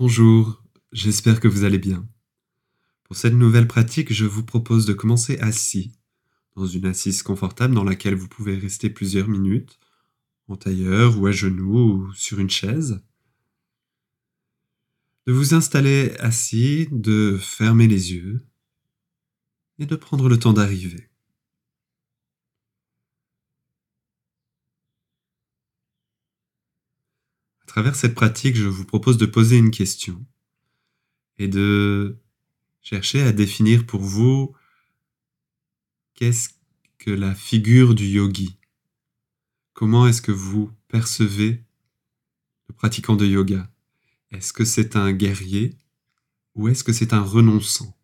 Bonjour, j'espère que vous allez bien. Pour cette nouvelle pratique, je vous propose de commencer assis, dans une assise confortable dans laquelle vous pouvez rester plusieurs minutes, en tailleur ou à genoux ou sur une chaise. De vous installer assis, de fermer les yeux et de prendre le temps d'arriver. À travers cette pratique, je vous propose de poser une question et de chercher à définir pour vous qu'est-ce que la figure du yogi. Comment est-ce que vous percevez le pratiquant de yoga? Est-ce que c'est un guerrier ou est-ce que c'est un renonçant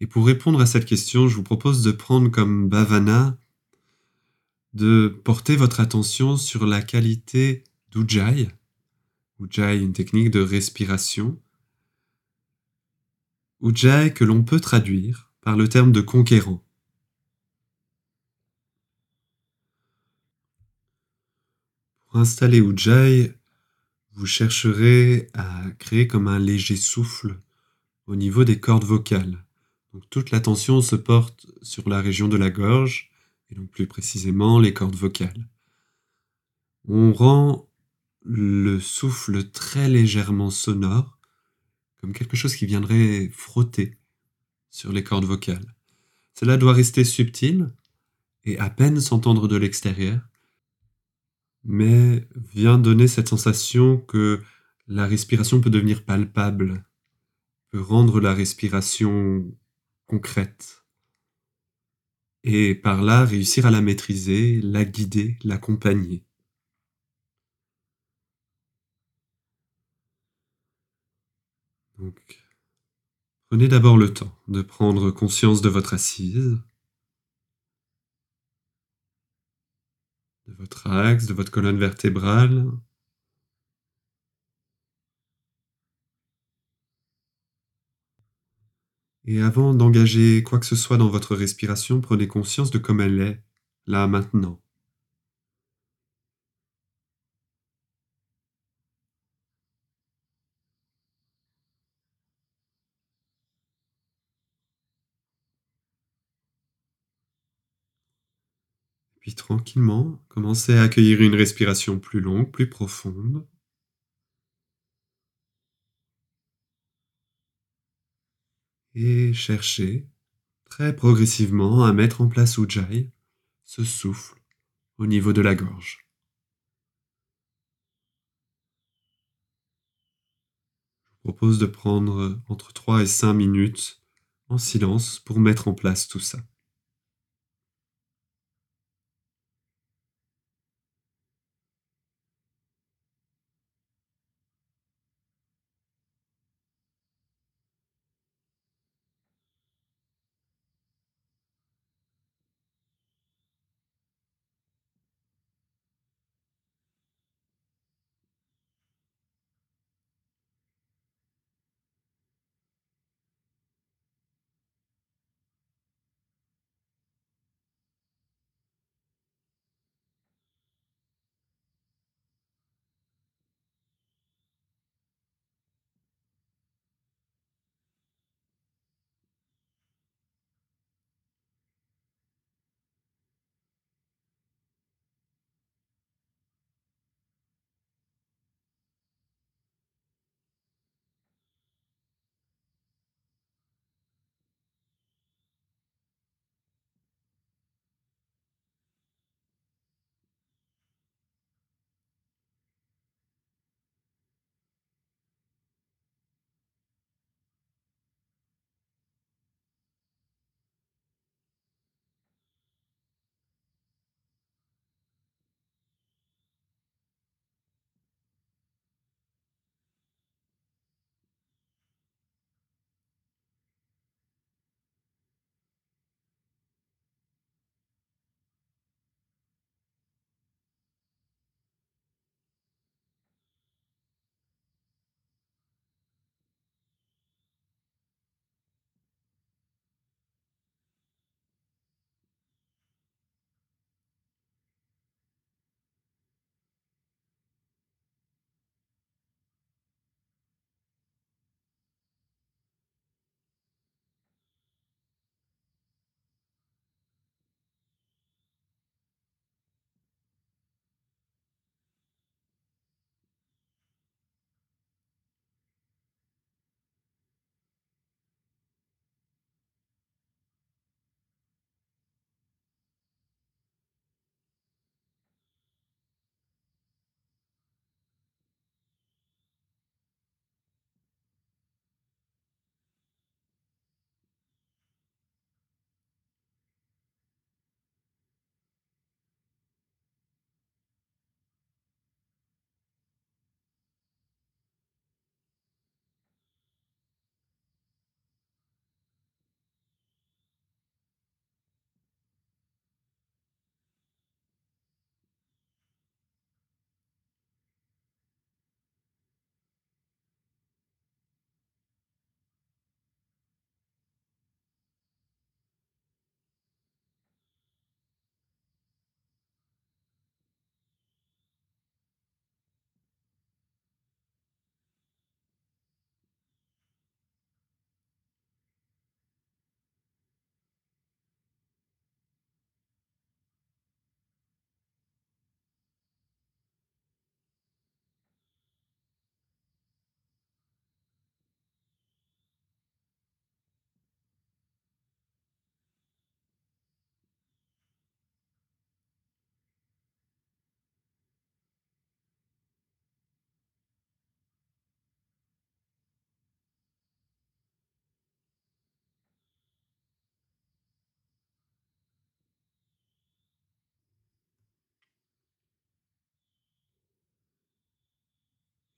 Et pour répondre à cette question, je vous propose de prendre comme bhavana de porter votre attention sur la qualité d'Ujjayi. Ujjayi, une technique de respiration. Ujjayi que l'on peut traduire par le terme de conquérant. Pour installer Ujjayi, vous chercherez à créer comme un léger souffle au niveau des cordes vocales. Donc toute l'attention se porte sur la région de la gorge et donc plus précisément les cordes vocales. On rend le souffle très légèrement sonore, comme quelque chose qui viendrait frotter sur les cordes vocales. Cela doit rester subtil et à peine s'entendre de l'extérieur, mais vient donner cette sensation que la respiration peut devenir palpable, peut rendre la respiration concrète et par là réussir à la maîtriser, la guider, l'accompagner. Donc, prenez d'abord le temps de prendre conscience de votre assise, de votre axe, de votre colonne vertébrale, Et avant d'engager quoi que ce soit dans votre respiration, prenez conscience de comme elle est, là maintenant. Puis tranquillement, commencez à accueillir une respiration plus longue, plus profonde. Et cherchez très progressivement à mettre en place Ujjayi, ce souffle au niveau de la gorge. Je vous propose de prendre entre 3 et 5 minutes en silence pour mettre en place tout ça.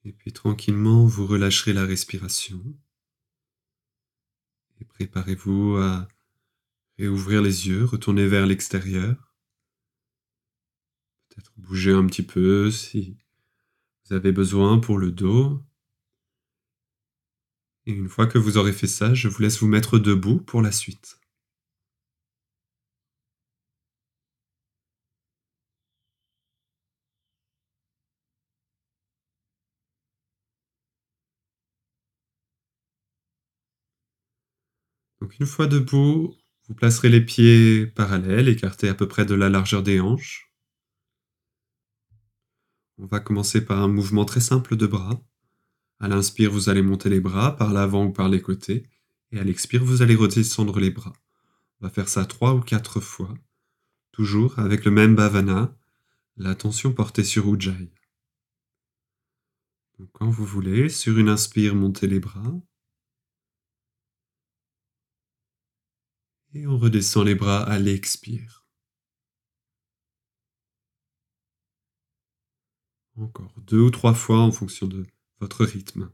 Et puis tranquillement, vous relâcherez la respiration. Et préparez-vous à réouvrir les yeux, retourner vers l'extérieur. Peut-être bouger un petit peu si vous avez besoin pour le dos. Et une fois que vous aurez fait ça, je vous laisse vous mettre debout pour la suite. Une fois debout, vous placerez les pieds parallèles, écartés à peu près de la largeur des hanches. On va commencer par un mouvement très simple de bras. À l'inspire, vous allez monter les bras par l'avant ou par les côtés. Et à l'expire, vous allez redescendre les bras. On va faire ça trois ou quatre fois. Toujours avec le même bhavana, l'attention portée sur Ujjayi. Quand vous voulez, sur une inspire, montez les bras. Et on redescend les bras à l'expire. Encore deux ou trois fois en fonction de votre rythme.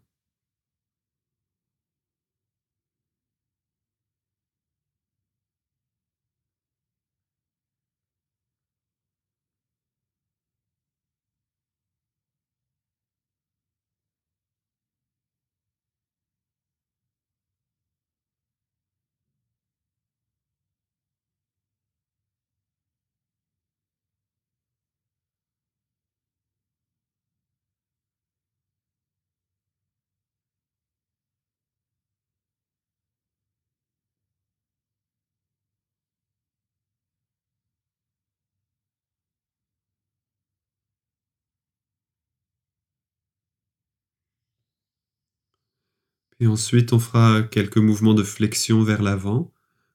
Et ensuite, on fera quelques mouvements de flexion vers l'avant.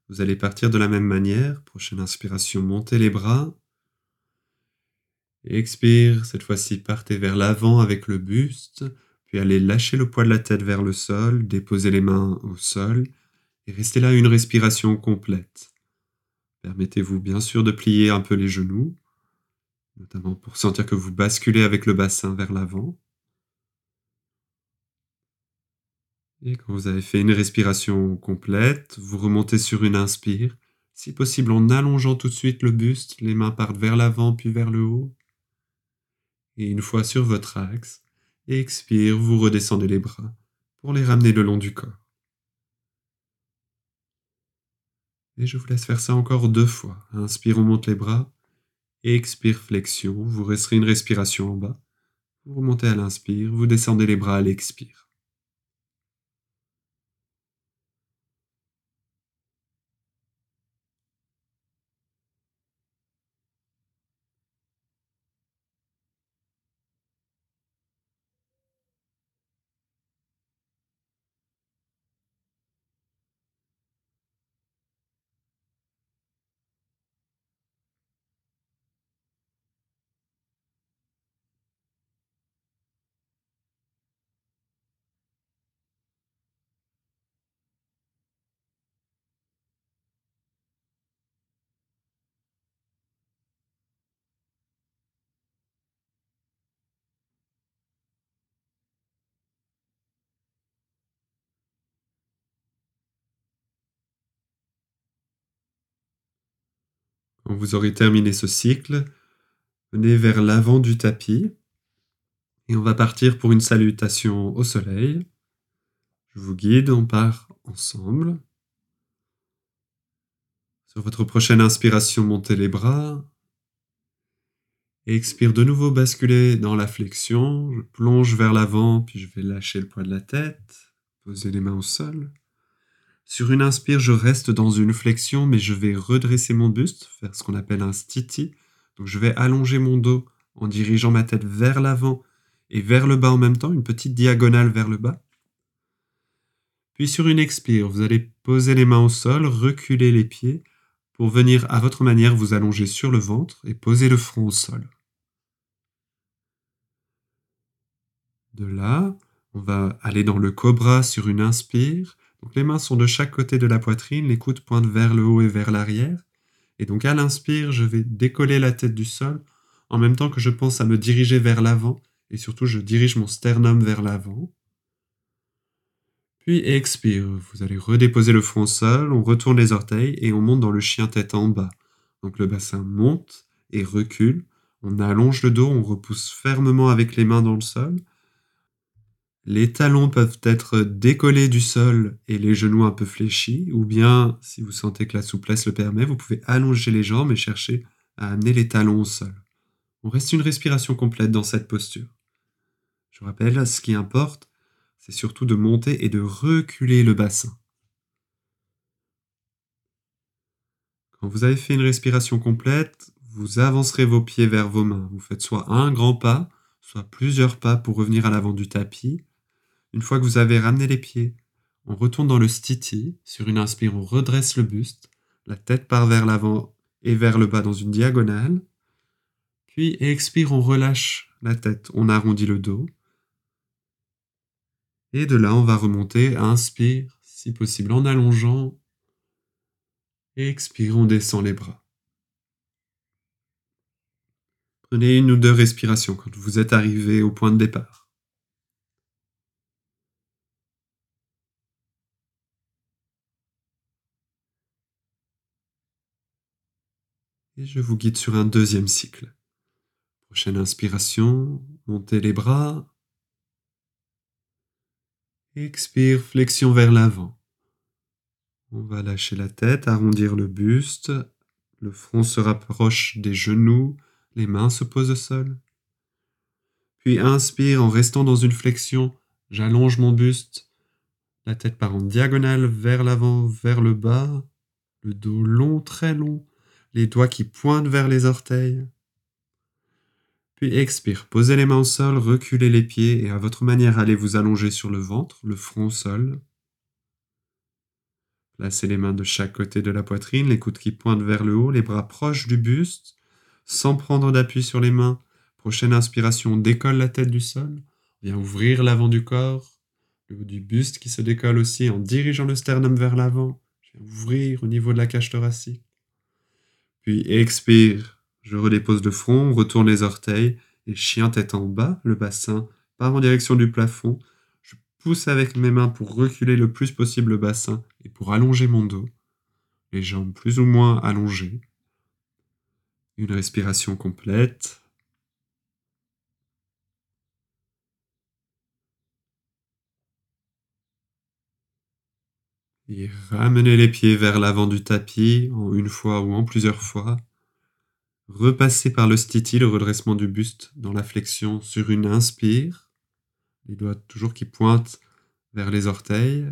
Vous allez partir de la même manière. Prochaine inspiration, montez les bras. Expire, cette fois-ci, partez vers l'avant avec le buste, puis allez lâcher le poids de la tête vers le sol, déposez les mains au sol et restez là une respiration complète. Permettez-vous bien sûr de plier un peu les genoux, notamment pour sentir que vous basculez avec le bassin vers l'avant. Et quand vous avez fait une respiration complète, vous remontez sur une inspire, si possible en allongeant tout de suite le buste, les mains partent vers l'avant puis vers le haut. Et une fois sur votre axe, expire, vous redescendez les bras pour les ramener le long du corps. Et je vous laisse faire ça encore deux fois. Inspire, on monte les bras. Expire, flexion. Vous resterez une respiration en bas. Vous remontez à l'inspire, vous descendez les bras à l'expire. Quand vous aurez terminé ce cycle, venez vers l'avant du tapis et on va partir pour une salutation au soleil. Je vous guide, on part ensemble. Sur votre prochaine inspiration, montez les bras. expire de nouveau, basculer dans la flexion. Je plonge vers l'avant, puis je vais lâcher le poids de la tête, poser les mains au sol. Sur une inspire, je reste dans une flexion, mais je vais redresser mon buste, faire ce qu'on appelle un stiti. Donc je vais allonger mon dos en dirigeant ma tête vers l'avant et vers le bas en même temps, une petite diagonale vers le bas. Puis sur une expire, vous allez poser les mains au sol, reculer les pieds pour venir à votre manière vous allonger sur le ventre et poser le front au sol. De là, on va aller dans le cobra sur une inspire les mains sont de chaque côté de la poitrine, les coudes pointent vers le haut et vers l'arrière. Et donc à l'inspire, je vais décoller la tête du sol en même temps que je pense à me diriger vers l'avant et surtout je dirige mon sternum vers l'avant. Puis expire, vous allez redéposer le front au sol, on retourne les orteils et on monte dans le chien tête en bas. Donc le bassin monte et recule, on allonge le dos, on repousse fermement avec les mains dans le sol. Les talons peuvent être décollés du sol et les genoux un peu fléchis, ou bien, si vous sentez que la souplesse le permet, vous pouvez allonger les jambes et chercher à amener les talons au sol. On reste une respiration complète dans cette posture. Je rappelle, ce qui importe, c'est surtout de monter et de reculer le bassin. Quand vous avez fait une respiration complète, vous avancerez vos pieds vers vos mains. Vous faites soit un grand pas, soit plusieurs pas pour revenir à l'avant du tapis. Une fois que vous avez ramené les pieds, on retourne dans le stiti. Sur une inspire, on redresse le buste. La tête part vers l'avant et vers le bas dans une diagonale. Puis expire, on relâche la tête, on arrondit le dos. Et de là, on va remonter. Inspire, si possible, en allongeant. Expire, on descend les bras. Prenez une ou deux respirations quand vous êtes arrivé au point de départ. Et je vous guide sur un deuxième cycle. Prochaine inspiration, montez les bras, Expire, flexion vers l'avant. On va lâcher la tête, arrondir le buste. Le front se rapproche des genoux, les mains se posent au sol. Puis inspire en restant dans une flexion, j'allonge mon buste. La tête part en diagonale vers l'avant, vers le bas. Le dos long, très long. Les doigts qui pointent vers les orteils. Puis expire, posez les mains au sol, reculez les pieds et à votre manière allez vous allonger sur le ventre, le front au sol. Placez les mains de chaque côté de la poitrine, les coudes qui pointent vers le haut, les bras proches du buste, sans prendre d'appui sur les mains. Prochaine inspiration, on décolle la tête du sol, vient ouvrir l'avant du corps, le haut du buste qui se décolle aussi en dirigeant le sternum vers l'avant. Ouvrir au niveau de la cage thoracique. Puis expire, je redépose le front, retourne les orteils et chien tête en bas, le bassin part en direction du plafond. Je pousse avec mes mains pour reculer le plus possible le bassin et pour allonger mon dos. Les jambes plus ou moins allongées. Une respiration complète. Et ramenez les pieds vers l'avant du tapis en une fois ou en plusieurs fois. Repassez par le stiti, le redressement du buste dans la flexion sur une inspire. Les doigts toujours qui pointent vers les orteils.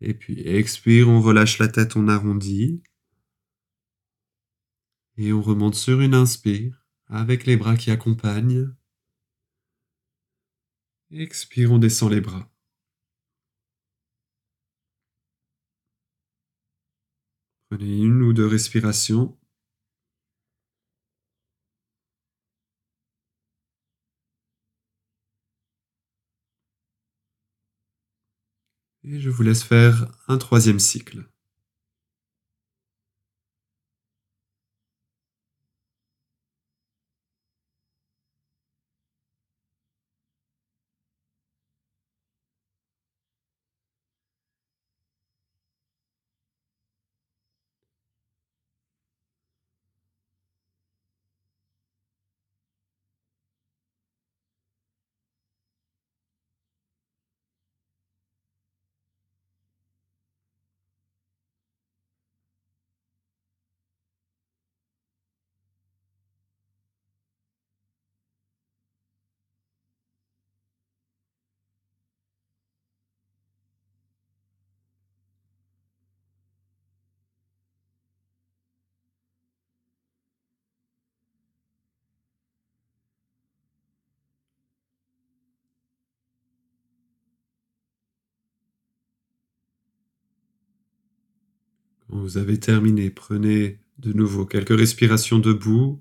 Et puis expire, on relâche la tête, on arrondit. Et on remonte sur une inspire avec les bras qui accompagnent. Expire, on descend les bras. Une ou deux respirations. Et je vous laisse faire un troisième cycle. Vous avez terminé, prenez de nouveau quelques respirations debout.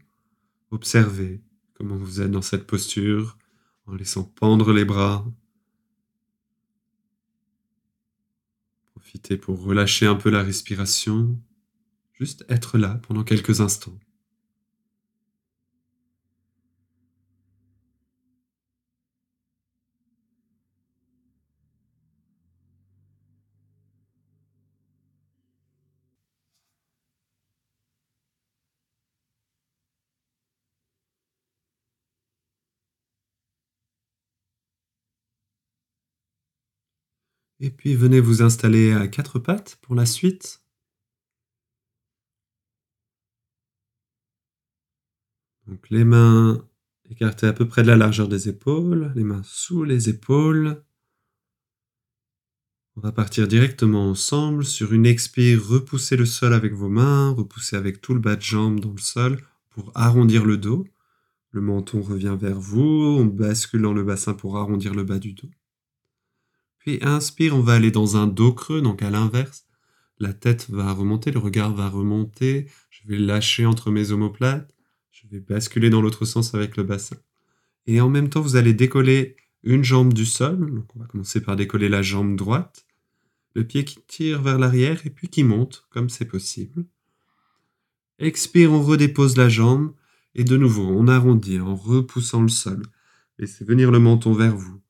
Observez comment vous êtes dans cette posture en laissant pendre les bras. Profitez pour relâcher un peu la respiration. Juste être là pendant quelques instants. Et puis venez vous installer à quatre pattes pour la suite. Donc les mains écartées à peu près de la largeur des épaules, les mains sous les épaules. On va partir directement ensemble. Sur une expire, repoussez le sol avec vos mains, repoussez avec tout le bas de jambe dans le sol pour arrondir le dos. Le menton revient vers vous, on bascule dans le bassin pour arrondir le bas du dos. Inspire, on va aller dans un dos creux, donc à l'inverse. La tête va remonter, le regard va remonter. Je vais lâcher entre mes omoplates. Je vais basculer dans l'autre sens avec le bassin. Et en même temps, vous allez décoller une jambe du sol. On va commencer par décoller la jambe droite. Le pied qui tire vers l'arrière et puis qui monte, comme c'est possible. Expire, on redépose la jambe. Et de nouveau, on arrondit en repoussant le sol. Laissez venir le menton vers vous.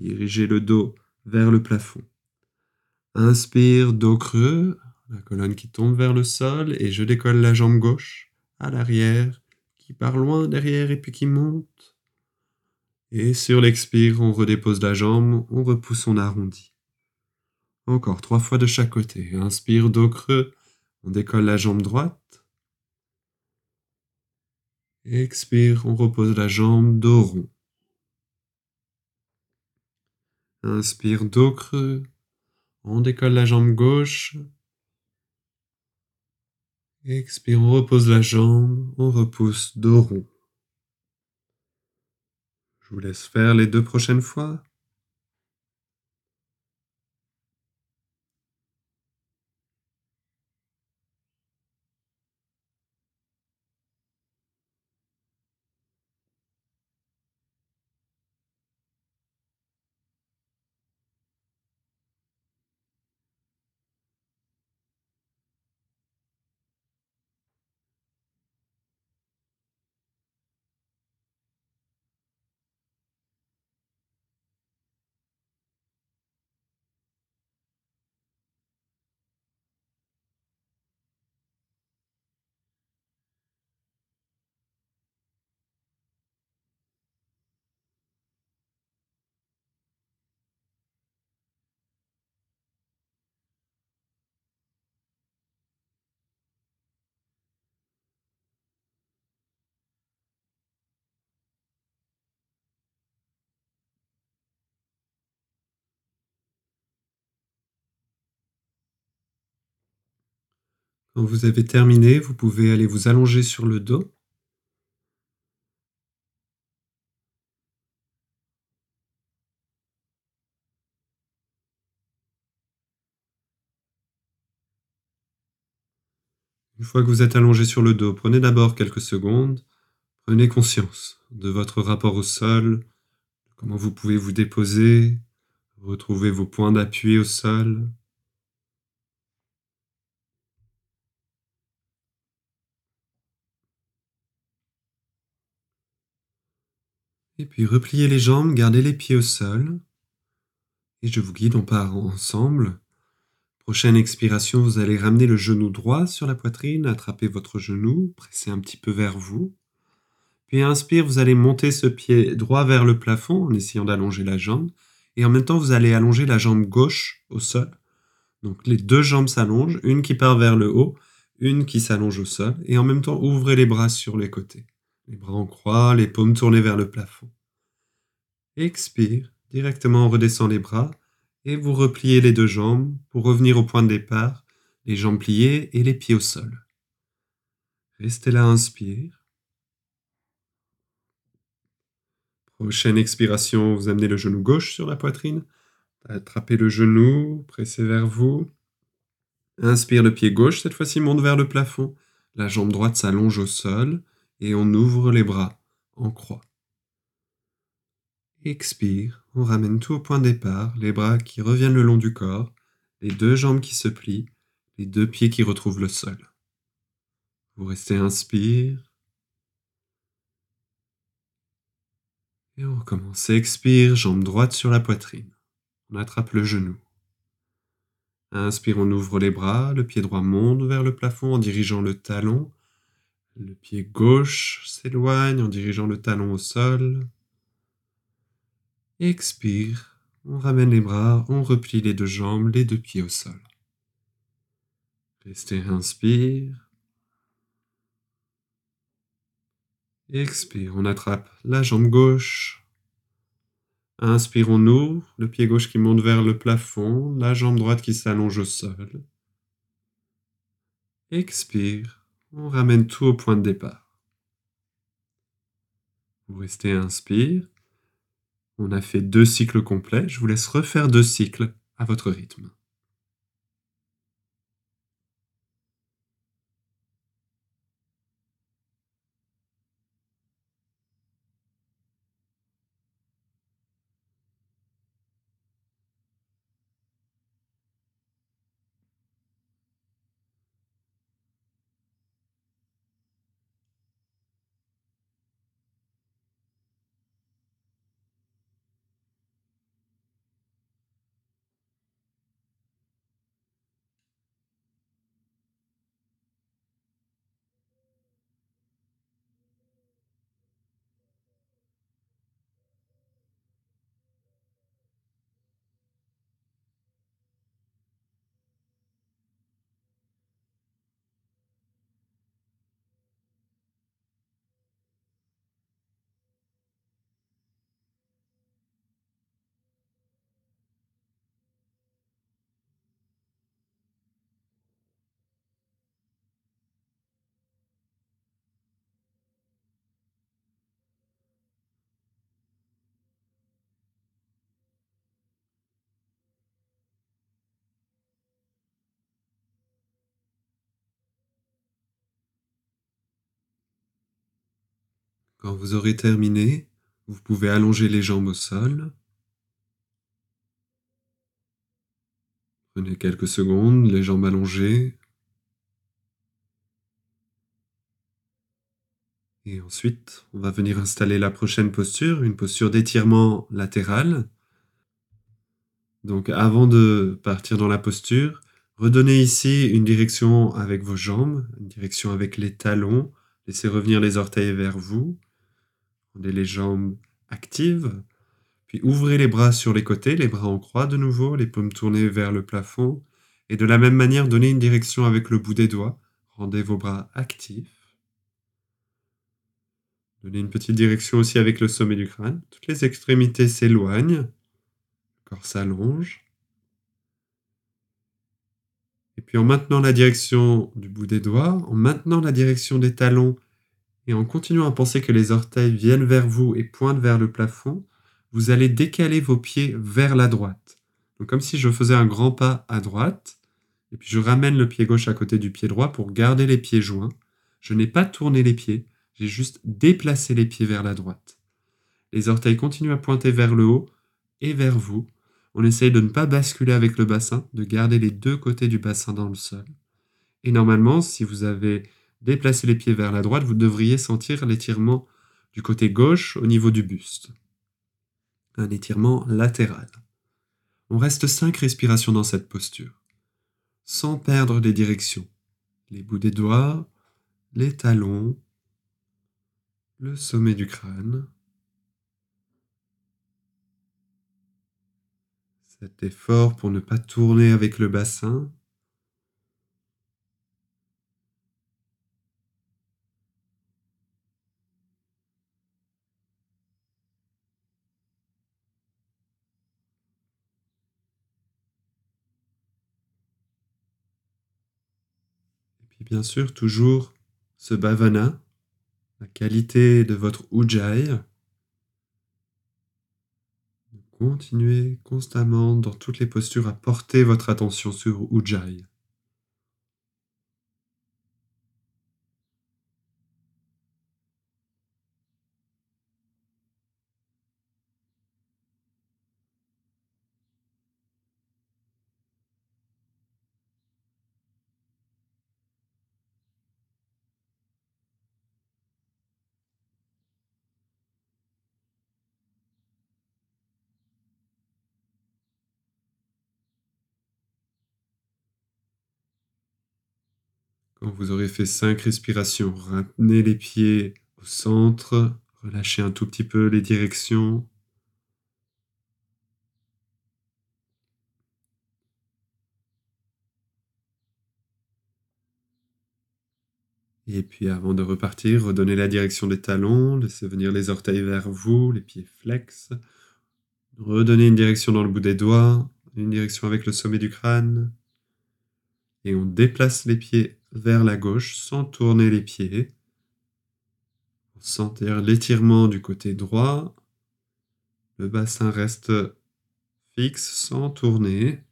Dirigez le dos vers le plafond. Inspire, dos creux, la colonne qui tombe vers le sol et je décolle la jambe gauche à l'arrière, qui part loin derrière et puis qui monte. Et sur l'expire, on redépose la jambe, on repousse, on arrondit. Encore trois fois de chaque côté. Inspire, dos creux, on décolle la jambe droite. Expire, on repose la jambe, dos rond. Inspire, dos creux. On décolle la jambe gauche. Expire, on repose la jambe, on repousse, dos rond. Je vous laisse faire les deux prochaines fois. Quand vous avez terminé, vous pouvez aller vous allonger sur le dos. Une fois que vous êtes allongé sur le dos, prenez d'abord quelques secondes, prenez conscience de votre rapport au sol, comment vous pouvez vous déposer, retrouver vos points d'appui au sol. Et puis repliez les jambes, gardez les pieds au sol. Et je vous guide, on part ensemble. Prochaine expiration, vous allez ramener le genou droit sur la poitrine, attraper votre genou, presser un petit peu vers vous. Puis inspire, vous allez monter ce pied droit vers le plafond en essayant d'allonger la jambe. Et en même temps, vous allez allonger la jambe gauche au sol. Donc les deux jambes s'allongent, une qui part vers le haut, une qui s'allonge au sol. Et en même temps, ouvrez les bras sur les côtés. Les bras en croix, les paumes tournées vers le plafond. Expire, directement on redescend les bras et vous repliez les deux jambes pour revenir au point de départ, les jambes pliées et les pieds au sol. Restez là, inspire. Prochaine expiration, vous amenez le genou gauche sur la poitrine, attrapez le genou, pressez vers vous. Inspire, le pied gauche cette fois-ci monte vers le plafond, la jambe droite s'allonge au sol, et on ouvre les bras en croix. Expire, on ramène tout au point de départ, les bras qui reviennent le long du corps, les deux jambes qui se plient, les deux pieds qui retrouvent le sol. Vous restez inspire. Et on recommence. Expire, jambe droite sur la poitrine. On attrape le genou. Inspire, on ouvre les bras, le pied droit monte vers le plafond en dirigeant le talon le pied gauche s'éloigne en dirigeant le talon au sol. Expire. On ramène les bras, on replie les deux jambes, les deux pieds au sol. Restez, inspire. Expire, on attrape la jambe gauche. Inspire, on ouvre, le pied gauche qui monte vers le plafond, la jambe droite qui s'allonge au sol. Expire, on ramène tout au point de départ. Vous restez inspire. On a fait deux cycles complets. Je vous laisse refaire deux cycles à votre rythme. Quand vous aurez terminé, vous pouvez allonger les jambes au sol. Prenez quelques secondes, les jambes allongées. Et ensuite, on va venir installer la prochaine posture, une posture d'étirement latéral. Donc avant de partir dans la posture, redonnez ici une direction avec vos jambes, une direction avec les talons. Laissez revenir les orteils vers vous. Les jambes actives. Puis ouvrez les bras sur les côtés, les bras en croix de nouveau, les paumes tournées vers le plafond. Et de la même manière, donnez une direction avec le bout des doigts. Rendez vos bras actifs. Donnez une petite direction aussi avec le sommet du crâne. Toutes les extrémités s'éloignent. Le corps s'allonge. Et puis en maintenant la direction du bout des doigts, en maintenant la direction des talons et en continuant à penser que les orteils viennent vers vous et pointent vers le plafond, vous allez décaler vos pieds vers la droite. Donc comme si je faisais un grand pas à droite, et puis je ramène le pied gauche à côté du pied droit pour garder les pieds joints. Je n'ai pas tourné les pieds, j'ai juste déplacé les pieds vers la droite. Les orteils continuent à pointer vers le haut et vers vous. On essaye de ne pas basculer avec le bassin, de garder les deux côtés du bassin dans le sol. Et normalement, si vous avez déplacez les pieds vers la droite, vous devriez sentir l'étirement du côté gauche au niveau du buste. Un étirement latéral. On reste cinq respirations dans cette posture, sans perdre les directions. Les bouts des doigts, les talons, le sommet du crâne. Cet effort pour ne pas tourner avec le bassin Et bien sûr, toujours ce bhavana, la qualité de votre ujjayi. Continuez constamment dans toutes les postures à porter votre attention sur ujjayi. vous aurez fait 5 respirations. Ramenez les pieds au centre, relâchez un tout petit peu les directions. Et puis avant de repartir, redonnez la direction des talons, laissez venir les orteils vers vous, les pieds flex. Redonnez une direction dans le bout des doigts, une direction avec le sommet du crâne. Et on déplace les pieds vers la gauche sans tourner les pieds. Sentir l'étirement du côté droit. Le bassin reste fixe sans tourner.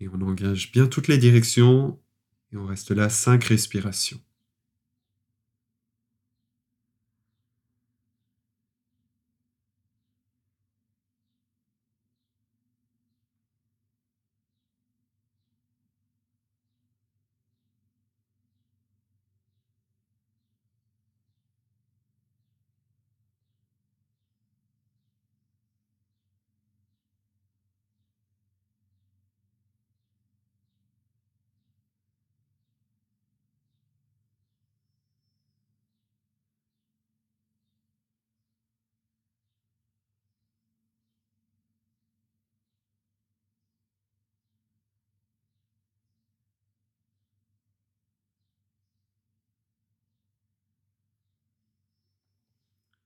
Et on engage bien toutes les directions et on reste là cinq respirations.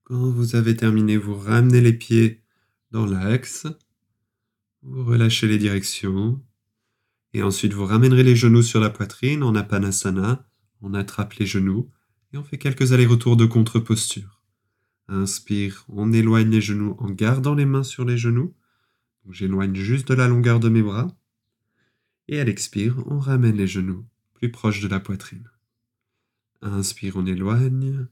Quand vous avez terminé, vous ramenez les pieds dans l'axe, vous relâchez les directions, et ensuite vous ramènerez les genoux sur la poitrine en apanasana, on attrape les genoux, et on fait quelques allers-retours de contre-posture. Inspire, on éloigne les genoux en gardant les mains sur les genoux, j'éloigne juste de la longueur de mes bras, et à l'expire, on ramène les genoux plus proches de la poitrine. Inspire, on éloigne,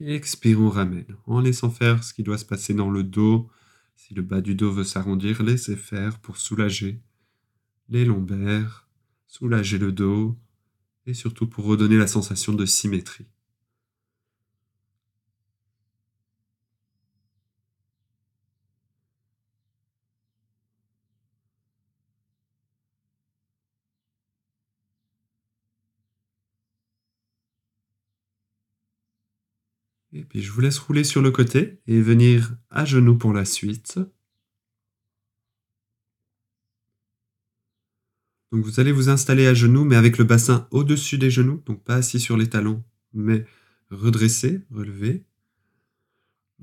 expire, on ramène, en laissant faire ce qui doit se passer dans le dos. Si le bas du dos veut s'arrondir, laissez faire pour soulager les lombaires, soulager le dos et surtout pour redonner la sensation de symétrie. Puis je vous laisse rouler sur le côté et venir à genoux pour la suite. Donc vous allez vous installer à genoux, mais avec le bassin au-dessus des genoux, donc pas assis sur les talons, mais redressé, relevé.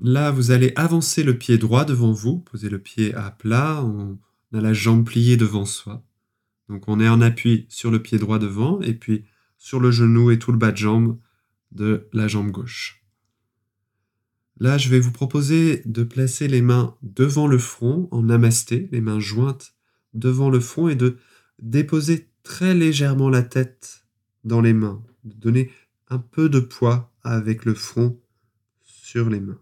Là, vous allez avancer le pied droit devant vous, poser le pied à plat, on a la jambe pliée devant soi. Donc on est en appui sur le pied droit devant, et puis sur le genou et tout le bas de jambe de la jambe gauche. Là, je vais vous proposer de placer les mains devant le front en namasté, les mains jointes devant le front et de déposer très légèrement la tête dans les mains, de donner un peu de poids avec le front sur les mains.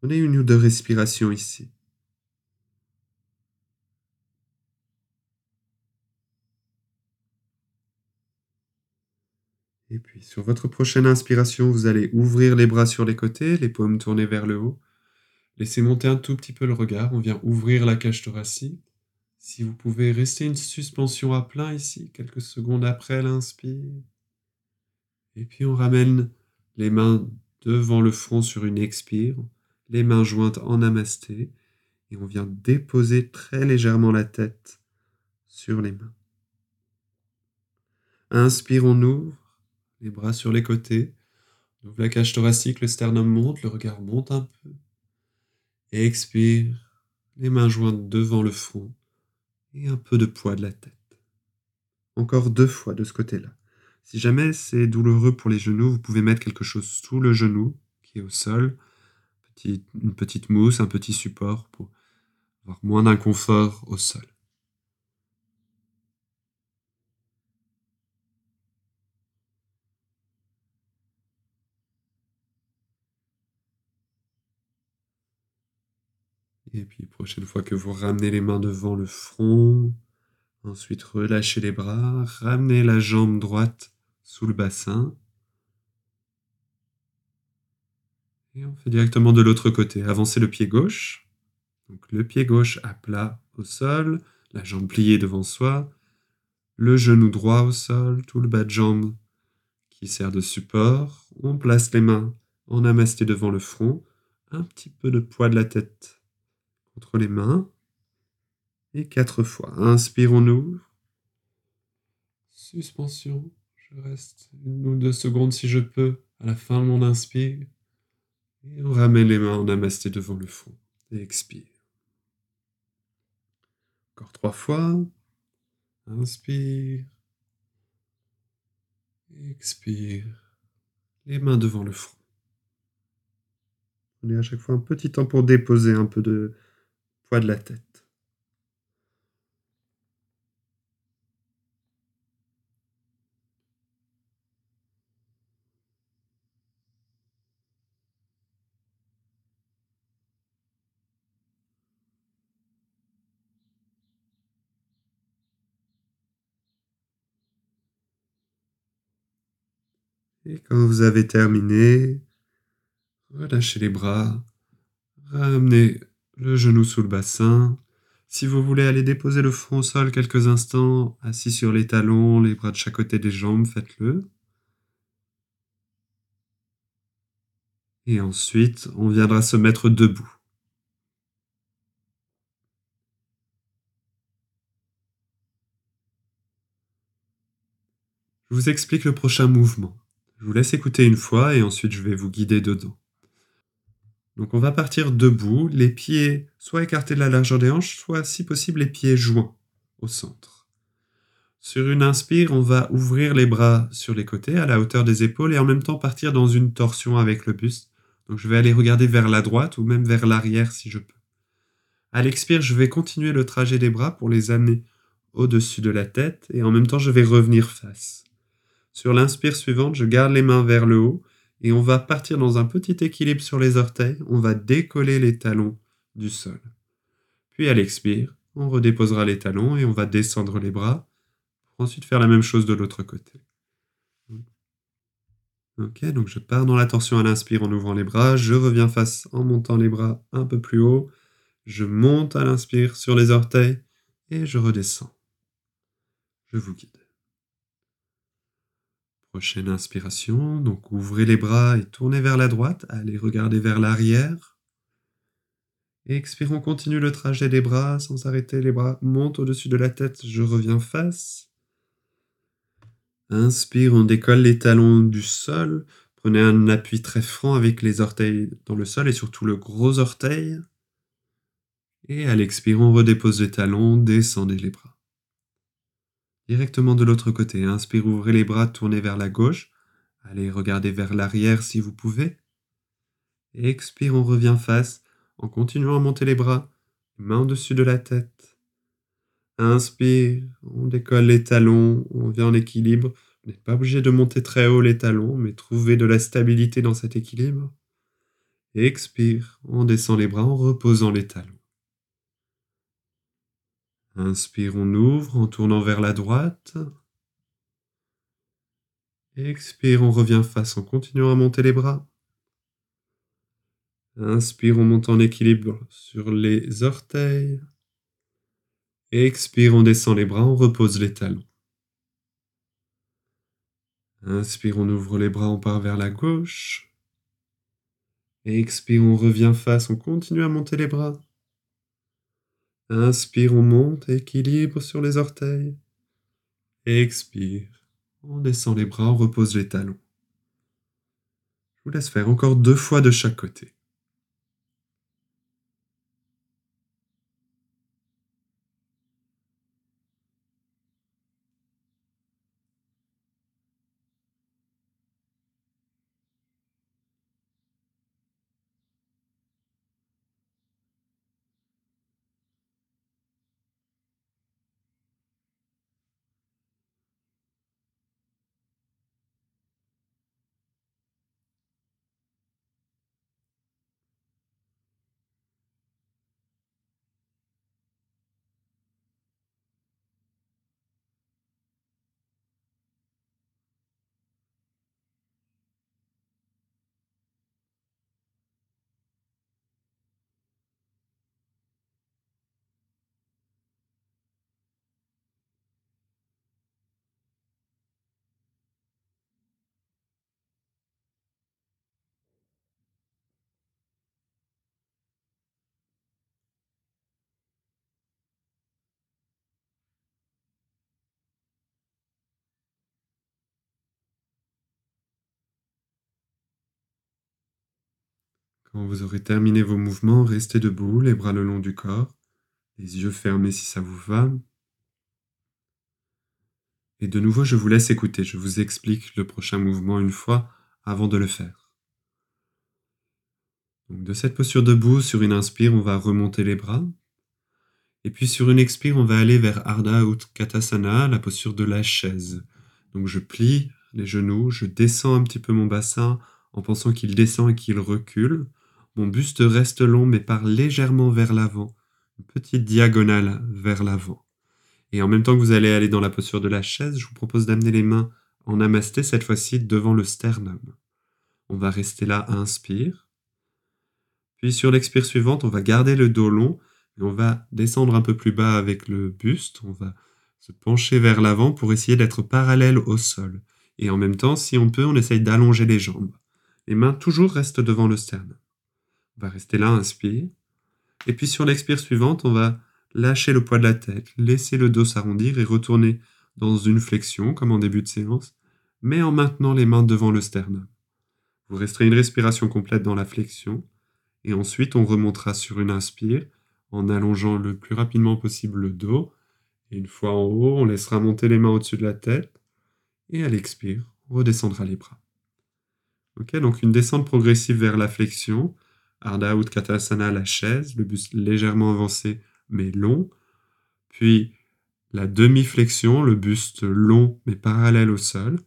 Prenez une ou deux respirations ici. Et puis sur votre prochaine inspiration, vous allez ouvrir les bras sur les côtés, les paumes tournées vers le haut. Laissez monter un tout petit peu le regard, on vient ouvrir la cage thoracique. Si vous pouvez rester une suspension à plein ici, quelques secondes après l'inspire. Et puis on ramène les mains devant le front sur une expire, les mains jointes en namasté, et on vient déposer très légèrement la tête sur les mains. Inspire, on ouvre les bras sur les côtés. Donc la cage thoracique, le sternum monte, le regard monte un peu. expire, les mains jointes devant le front et un peu de poids de la tête. Encore deux fois de ce côté-là. Si jamais c'est douloureux pour les genoux, vous pouvez mettre quelque chose sous le genou qui est au sol, une petite mousse, un petit support pour avoir moins d'inconfort au sol. Et puis, prochaine fois que vous ramenez les mains devant le front, ensuite relâchez les bras, ramenez la jambe droite sous le bassin. Et on fait directement de l'autre côté. Avancez le pied gauche. Donc le pied gauche à plat au sol, la jambe pliée devant soi, le genou droit au sol, tout le bas de jambe qui sert de support. On place les mains en amasté devant le front, un petit peu de poids de la tête entre les mains. Et quatre fois. Inspire, on ouvre. Suspension. Je reste une ou deux secondes si je peux à la fin de mon inspire. Et on ramène les mains en namasté devant le front. Et expire. Encore trois fois. Inspire. Expire. Les mains devant le front. Prenez à chaque fois un petit temps pour déposer un peu de poids de la tête. Et quand vous avez terminé, relâchez les bras, ramenez le genou sous le bassin. Si vous voulez aller déposer le front au sol quelques instants, assis sur les talons, les bras de chaque côté des jambes, faites-le. Et ensuite, on viendra se mettre debout. Je vous explique le prochain mouvement. Je vous laisse écouter une fois et ensuite je vais vous guider dedans. Donc on va partir debout, les pieds soit écartés de la largeur des hanches, soit si possible les pieds joints au centre. Sur une inspire, on va ouvrir les bras sur les côtés à la hauteur des épaules et en même temps partir dans une torsion avec le buste. Donc je vais aller regarder vers la droite ou même vers l'arrière si je peux. À l'expire, je vais continuer le trajet des bras pour les amener au-dessus de la tête et en même temps je vais revenir face. Sur l'inspire suivante, je garde les mains vers le haut et on va partir dans un petit équilibre sur les orteils. On va décoller les talons du sol. Puis à l'expire, on redéposera les talons et on va descendre les bras pour ensuite faire la même chose de l'autre côté. Ok, donc je pars dans la torsion à l'inspire en ouvrant les bras, je reviens face en montant les bras un peu plus haut, je monte à l'inspire sur les orteils et je redescends. Je vous guide. Prochaine inspiration, donc ouvrez les bras et tournez vers la droite, allez regarder vers l'arrière. Expire, on continue le trajet des bras sans arrêter, les bras montent au-dessus de la tête, je reviens face. Inspire, on décolle les talons du sol, prenez un appui très franc avec les orteils dans le sol et surtout le gros orteil. Et à l'expire, on redépose les talons, descendez les bras directement de l'autre côté. Inspire, ouvrez les bras, tournez vers la gauche. Allez, regardez vers l'arrière si vous pouvez. Expire, on revient face en continuant à monter les bras, main au-dessus de la tête. Inspire, on décolle les talons, on vient en équilibre. Vous n'êtes pas obligé de monter très haut les talons, mais trouvez de la stabilité dans cet équilibre. Expire, on descend les bras en reposant les talons. Inspire, on ouvre en tournant vers la droite. Expire, on revient face en continuant à monter les bras. Inspire, on monte en équilibre sur les orteils. Expire, on descend les bras, on repose les talons. Inspire, on ouvre les bras, on part vers la gauche. Expire, on revient face, on continue à monter les bras. Inspire, on monte, équilibre sur les orteils. Expire, on descend les bras, on repose les talons. Je vous laisse faire encore deux fois de chaque côté. Quand vous aurez terminé vos mouvements, restez debout, les bras le long du corps, les yeux fermés si ça vous va. Et de nouveau, je vous laisse écouter. Je vous explique le prochain mouvement une fois avant de le faire. De cette posture debout, sur une inspire, on va remonter les bras. Et puis sur une expire, on va aller vers Ardha Utkatasana, la posture de la chaise. Donc je plie les genoux, je descends un petit peu mon bassin en pensant qu'il descend et qu'il recule. Mon buste reste long mais part légèrement vers l'avant, une petite diagonale vers l'avant. Et en même temps que vous allez aller dans la posture de la chaise, je vous propose d'amener les mains en namasté, cette fois-ci devant le sternum. On va rester là, inspire. Puis sur l'expire suivante, on va garder le dos long et on va descendre un peu plus bas avec le buste. On va se pencher vers l'avant pour essayer d'être parallèle au sol. Et en même temps, si on peut, on essaye d'allonger les jambes. Les mains toujours restent devant le sternum. On va rester là, inspire. Et puis sur l'expire suivante, on va lâcher le poids de la tête, laisser le dos s'arrondir et retourner dans une flexion comme en début de séance, mais en maintenant les mains devant le sternum. Vous resterez une respiration complète dans la flexion, et ensuite on remontera sur une inspire en allongeant le plus rapidement possible le dos, et une fois en haut, on laissera monter les mains au-dessus de la tête, et à l'expire, on redescendra les bras. Ok, donc une descente progressive vers la flexion, Ardha Utkatasana, la chaise, le buste légèrement avancé mais long, puis la demi-flexion, le buste long mais parallèle au sol,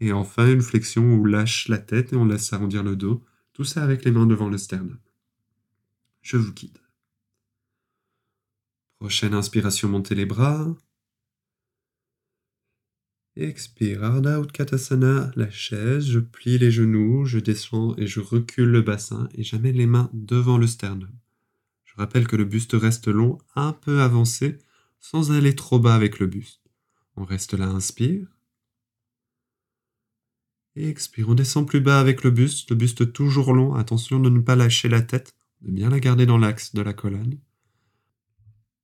et enfin une flexion où on lâche la tête et on laisse arrondir le dos, tout ça avec les mains devant le sternum. Je vous quitte. Prochaine inspiration, montez les bras. Expire, Ardha Utkatasana, la chaise, je plie les genoux, je descends et je recule le bassin et j'amène les mains devant le sternum. Je rappelle que le buste reste long, un peu avancé, sans aller trop bas avec le buste. On reste là, inspire. Et expire, on descend plus bas avec le buste, le buste toujours long, attention de ne pas lâcher la tête, de bien la garder dans l'axe de la colonne.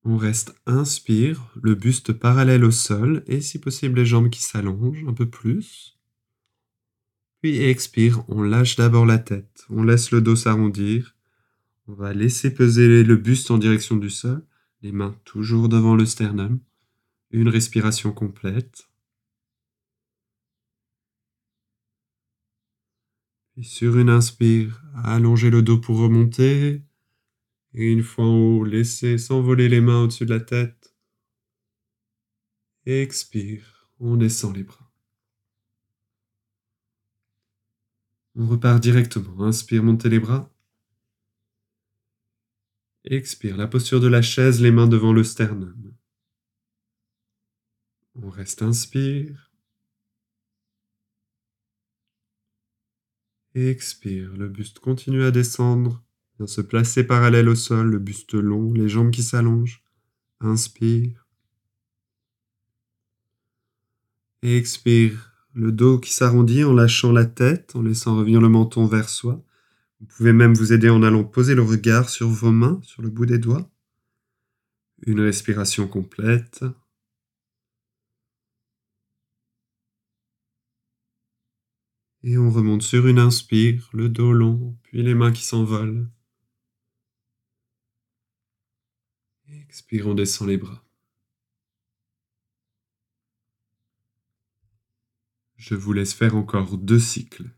On reste inspire, le buste parallèle au sol et si possible les jambes qui s'allongent un peu plus. Puis expire, on lâche d'abord la tête, on laisse le dos s'arrondir. On va laisser peser le buste en direction du sol, les mains toujours devant le sternum. Une respiration complète. Puis sur une inspire, allongez le dos pour remonter. Et une fois en haut, laissez s'envoler les mains au-dessus de la tête. Expire, on descend les bras. On repart directement. Inspire, montez les bras. Expire, la posture de la chaise, les mains devant le sternum. On reste inspire. Expire, le buste continue à descendre se placer parallèle au sol, le buste long, les jambes qui s'allongent. Inspire. expire, le dos qui s'arrondit en lâchant la tête, en laissant revenir le menton vers soi. Vous pouvez même vous aider en allant poser le regard sur vos mains, sur le bout des doigts. Une respiration complète. Et on remonte sur une inspire, le dos long, puis les mains qui s'envolent. Expire, on descend les bras. Je vous laisse faire encore deux cycles.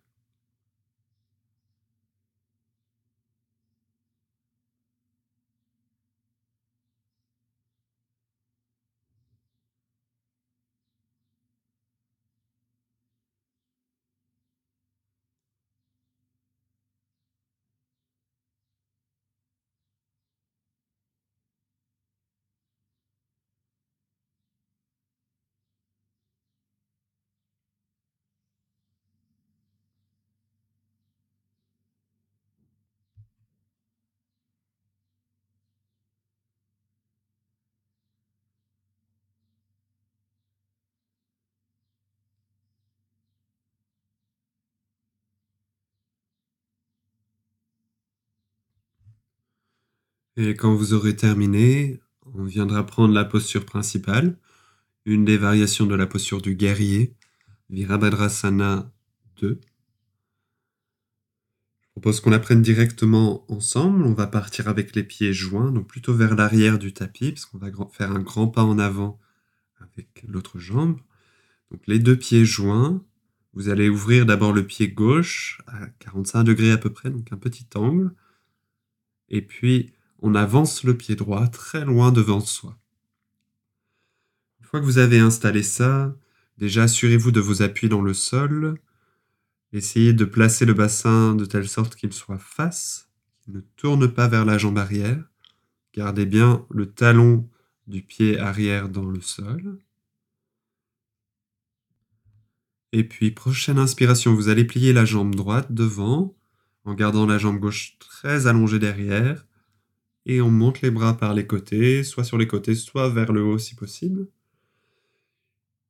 Et quand vous aurez terminé, on viendra prendre la posture principale, une des variations de la posture du guerrier, Virabhadrasana 2. Je propose qu'on apprenne directement ensemble. On va partir avec les pieds joints, donc plutôt vers l'arrière du tapis, parce qu'on va faire un grand pas en avant avec l'autre jambe. Donc les deux pieds joints. Vous allez ouvrir d'abord le pied gauche à 45 degrés à peu près, donc un petit angle. Et puis on avance le pied droit très loin devant soi. Une fois que vous avez installé ça, déjà assurez-vous de vos appuis dans le sol. Essayez de placer le bassin de telle sorte qu'il soit face, qu'il ne tourne pas vers la jambe arrière. Gardez bien le talon du pied arrière dans le sol. Et puis, prochaine inspiration, vous allez plier la jambe droite devant, en gardant la jambe gauche très allongée derrière. Et on monte les bras par les côtés, soit sur les côtés, soit vers le haut si possible.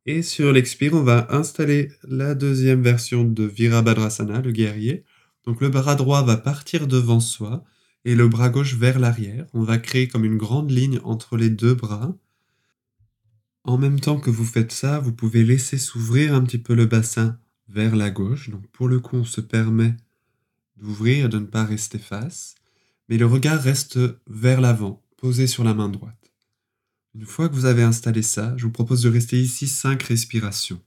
Et sur l'expire, on va installer la deuxième version de Virabhadrasana, le guerrier. Donc le bras droit va partir devant soi et le bras gauche vers l'arrière. On va créer comme une grande ligne entre les deux bras. En même temps que vous faites ça, vous pouvez laisser s'ouvrir un petit peu le bassin vers la gauche. Donc pour le coup, on se permet d'ouvrir et de ne pas rester face. Mais le regard reste vers l'avant, posé sur la main droite. Une fois que vous avez installé ça, je vous propose de rester ici 5 respirations.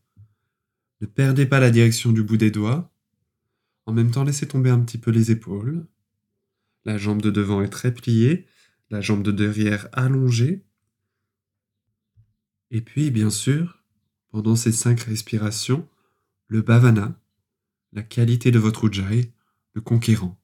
Ne perdez pas la direction du bout des doigts. En même temps, laissez tomber un petit peu les épaules. La jambe de devant est très pliée, la jambe de derrière allongée. Et puis, bien sûr, pendant ces 5 respirations, le bhavana, la qualité de votre ujjayi, le conquérant.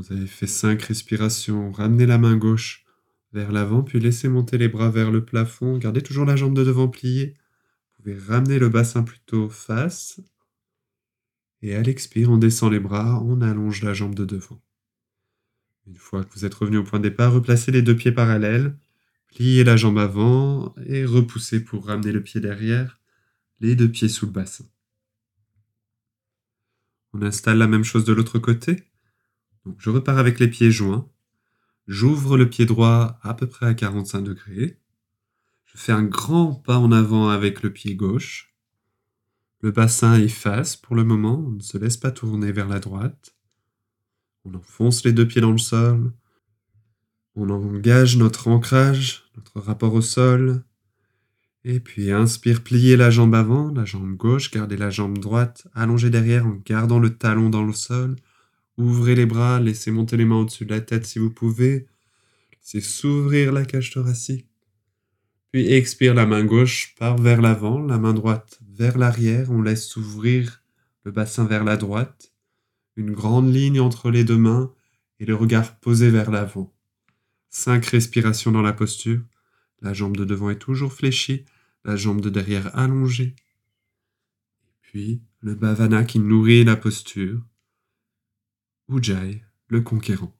Vous avez fait 5 respirations. Ramenez la main gauche vers l'avant, puis laissez monter les bras vers le plafond. Gardez toujours la jambe de devant pliée. Vous pouvez ramener le bassin plutôt face. Et à l'expire, on descend les bras, on allonge la jambe de devant. Une fois que vous êtes revenu au point de départ, replacez les deux pieds parallèles, pliez la jambe avant et repoussez pour ramener le pied derrière, les deux pieds sous le bassin. On installe la même chose de l'autre côté. Je repars avec les pieds joints. J'ouvre le pied droit à peu près à 45 degrés. Je fais un grand pas en avant avec le pied gauche. Le bassin efface pour le moment, on ne se laisse pas tourner vers la droite. On enfonce les deux pieds dans le sol. On engage notre ancrage, notre rapport au sol. Et puis inspire, pliez la jambe avant, la jambe gauche, gardez la jambe droite allongée derrière en gardant le talon dans le sol. Ouvrez les bras, laissez monter les mains au-dessus de la tête si vous pouvez. C'est s'ouvrir la cage thoracique. Puis expire la main gauche part vers l'avant, la main droite vers l'arrière. On laisse s'ouvrir le bassin vers la droite. Une grande ligne entre les deux mains et le regard posé vers l'avant. Cinq respirations dans la posture. La jambe de devant est toujours fléchie, la jambe de derrière allongée. Puis le bhavana qui nourrit la posture. Ujjayi, le conquérant.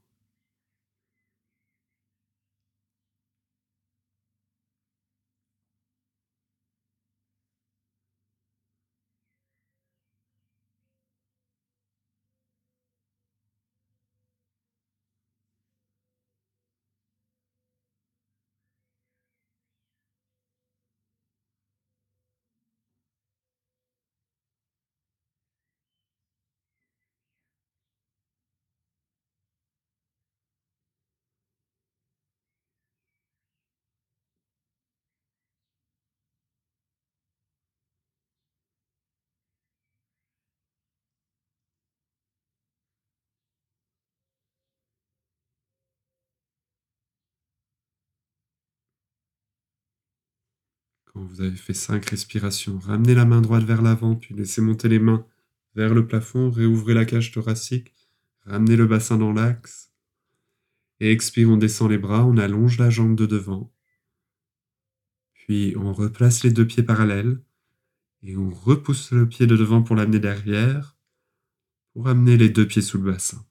Vous avez fait cinq respirations, ramenez la main droite vers l'avant, puis laissez monter les mains vers le plafond, réouvrez la cage thoracique, ramenez le bassin dans l'axe. Et expire, on descend les bras, on allonge la jambe de devant. Puis on replace les deux pieds parallèles et on repousse le pied de devant pour l'amener derrière, pour amener les deux pieds sous le bassin.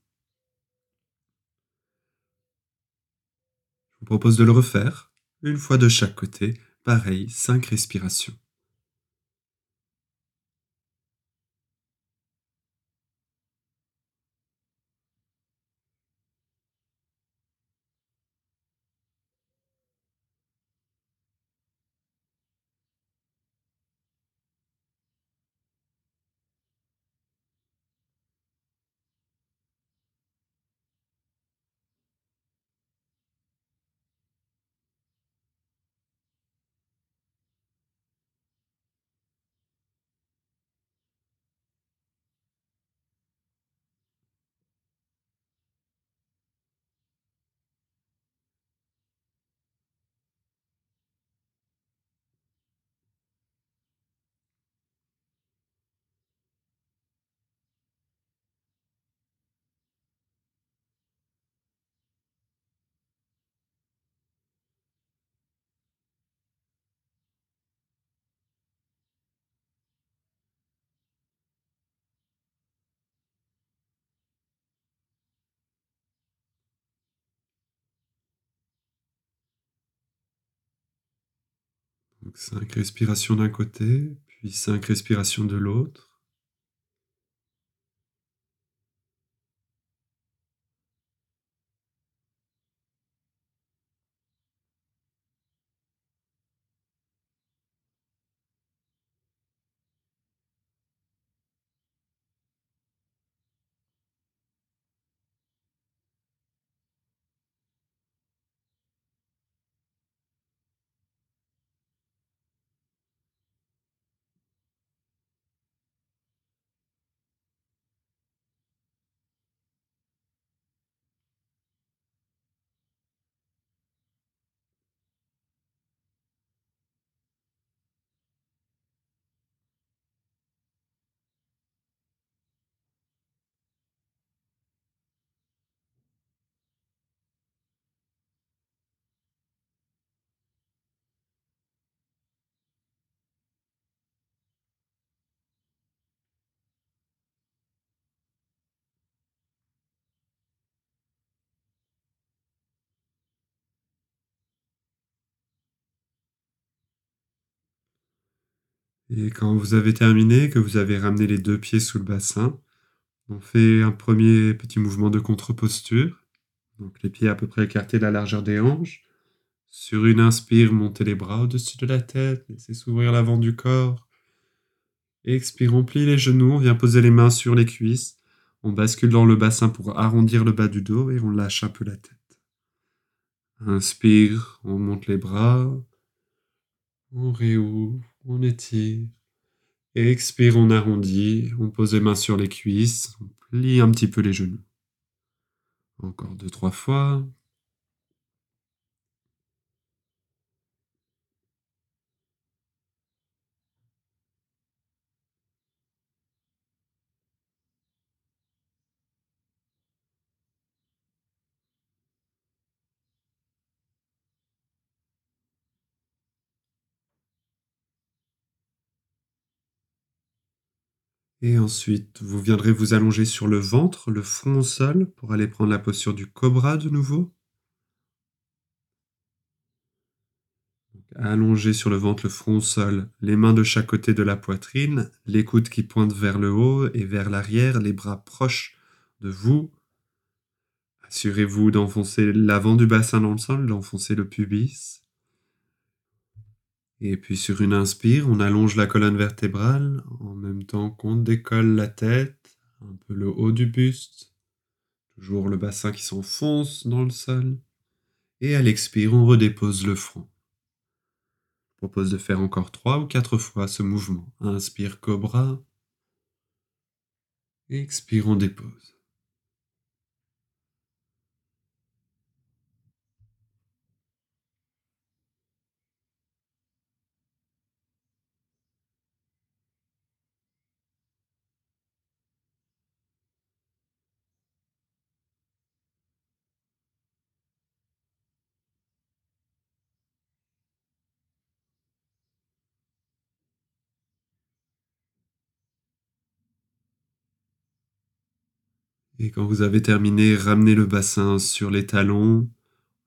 Je vous propose de le refaire, une fois de chaque côté, pareil, cinq respirations. Cinq respirations d'un côté, puis cinq respirations de l'autre. Et quand vous avez terminé, que vous avez ramené les deux pieds sous le bassin, on fait un premier petit mouvement de contre-posture. Donc les pieds à peu près écartés de la largeur des hanches. Sur une inspire, montez les bras au-dessus de la tête, laissez s'ouvrir l'avant du corps. Expire, on plie les genoux, on vient poser les mains sur les cuisses. On bascule dans le bassin pour arrondir le bas du dos et on lâche un peu la tête. Inspire, on monte les bras, on réouvre, on étire. Expire, on arrondit, on pose les mains sur les cuisses, on plie un petit peu les genoux. Encore deux, trois fois. Et ensuite, vous viendrez vous allonger sur le ventre, le front au sol, pour aller prendre la posture du cobra de nouveau. Allongé sur le ventre, le front au sol, les mains de chaque côté de la poitrine, les coudes qui pointent vers le haut et vers l'arrière, les bras proches de vous. Assurez-vous d'enfoncer l'avant du bassin dans le sol, d'enfoncer le pubis. Et puis sur une inspire, on allonge la colonne vertébrale en même temps qu'on décolle la tête, un peu le haut du buste, toujours le bassin qui s'enfonce dans le sol. Et à l'expire, on redépose le front. Je propose de faire encore trois ou quatre fois ce mouvement. Inspire cobra. Expire, on dépose. Et quand vous avez terminé, ramenez le bassin sur les talons,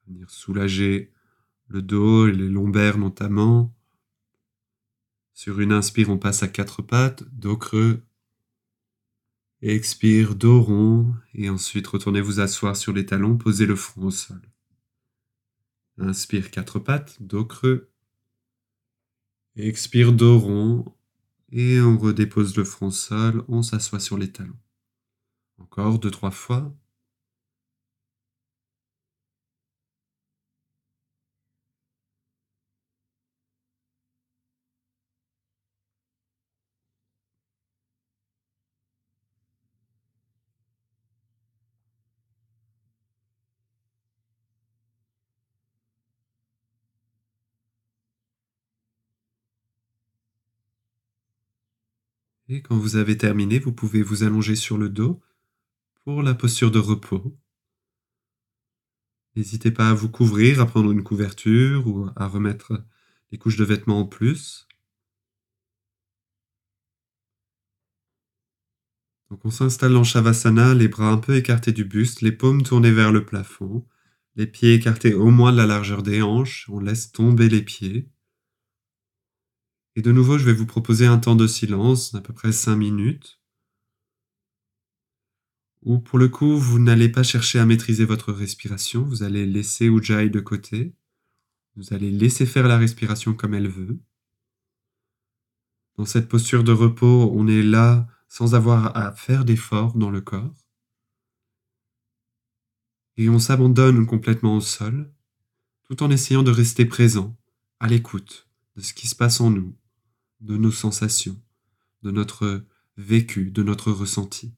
venir soulager le dos et les lombaires notamment. Sur une inspire, on passe à quatre pattes, dos creux. Expire, dos rond. Et ensuite, retournez vous asseoir sur les talons, posez le front au sol. Inspire, quatre pattes, dos creux. Expire, dos rond. Et on redépose le front au sol, on s'assoit sur les talons. Encore deux, trois fois. Et quand vous avez terminé, vous pouvez vous allonger sur le dos pour la posture de repos. N'hésitez pas à vous couvrir, à prendre une couverture ou à remettre des couches de vêtements en plus. Donc on s'installe en Shavasana, les bras un peu écartés du buste, les paumes tournées vers le plafond, les pieds écartés au moins de la largeur des hanches, on laisse tomber les pieds. Et de nouveau, je vais vous proposer un temps de silence d'à peu près 5 minutes, où pour le coup, vous n'allez pas chercher à maîtriser votre respiration, vous allez laisser Ujjayi de côté, vous allez laisser faire la respiration comme elle veut. Dans cette posture de repos, on est là sans avoir à faire d'efforts dans le corps. Et on s'abandonne complètement au sol, tout en essayant de rester présent, à l'écoute de ce qui se passe en nous, de nos sensations, de notre vécu, de notre ressenti.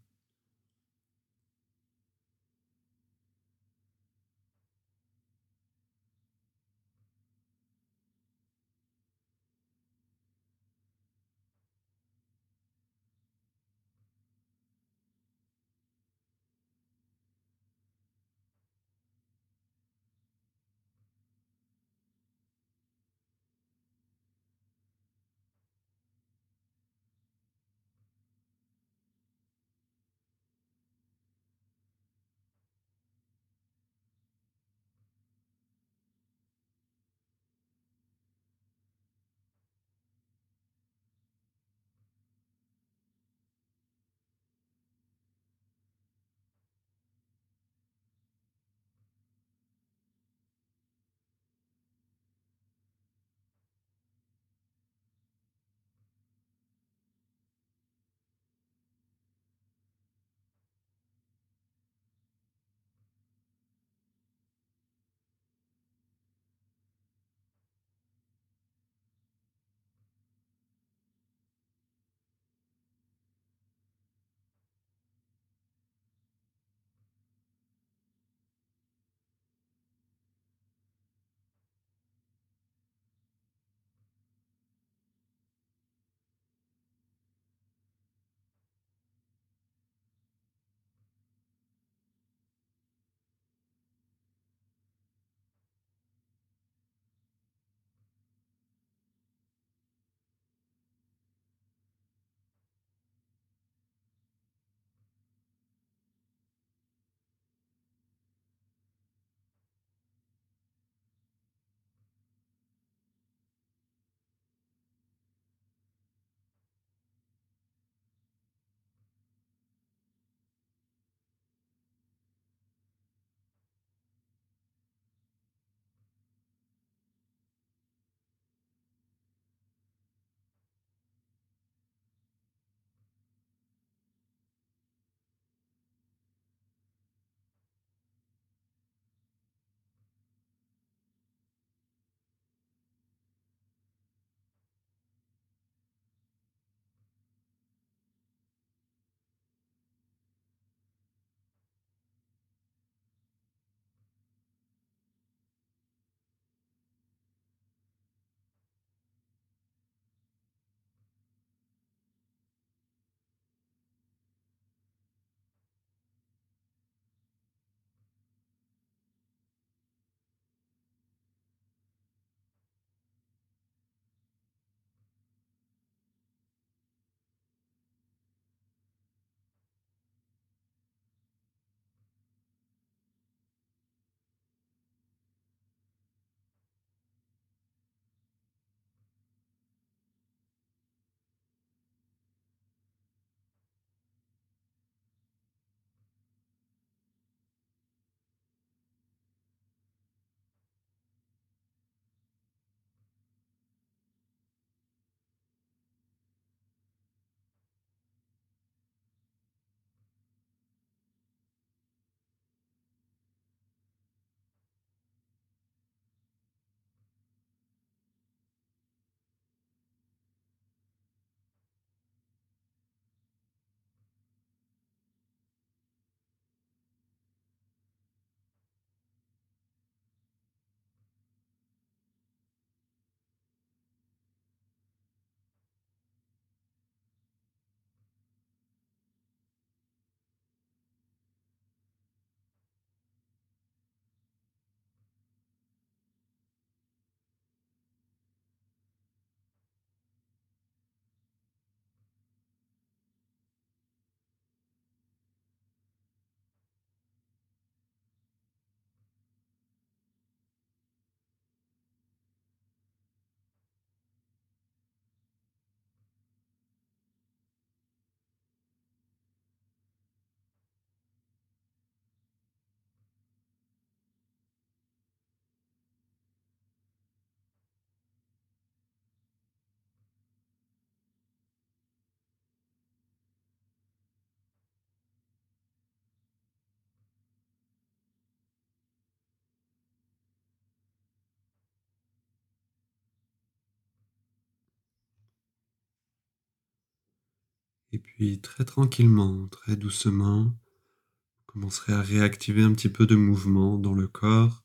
Et puis très tranquillement, très doucement, vous commencerez à réactiver un petit peu de mouvement dans le corps,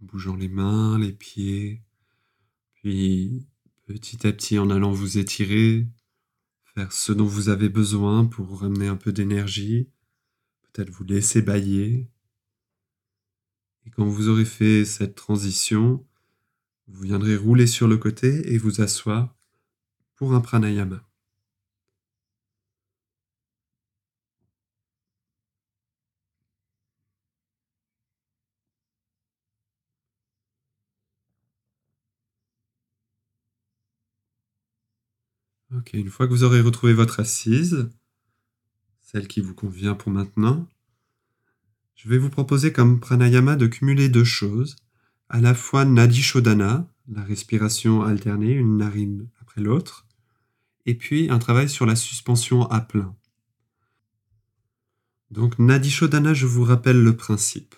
en bougeant les mains, les pieds, puis petit à petit en allant vous étirer, faire ce dont vous avez besoin pour ramener un peu d'énergie, peut-être vous laisser bailler. Et quand vous aurez fait cette transition, vous viendrez rouler sur le côté et vous asseoir pour un pranayama. Une fois que vous aurez retrouvé votre assise, celle qui vous convient pour maintenant, je vais vous proposer comme pranayama de cumuler deux choses, à la fois Nadi Shodhana, la respiration alternée, une narine après l'autre, et puis un travail sur la suspension à plein. Donc Nadi Shodhana, je vous rappelle le principe.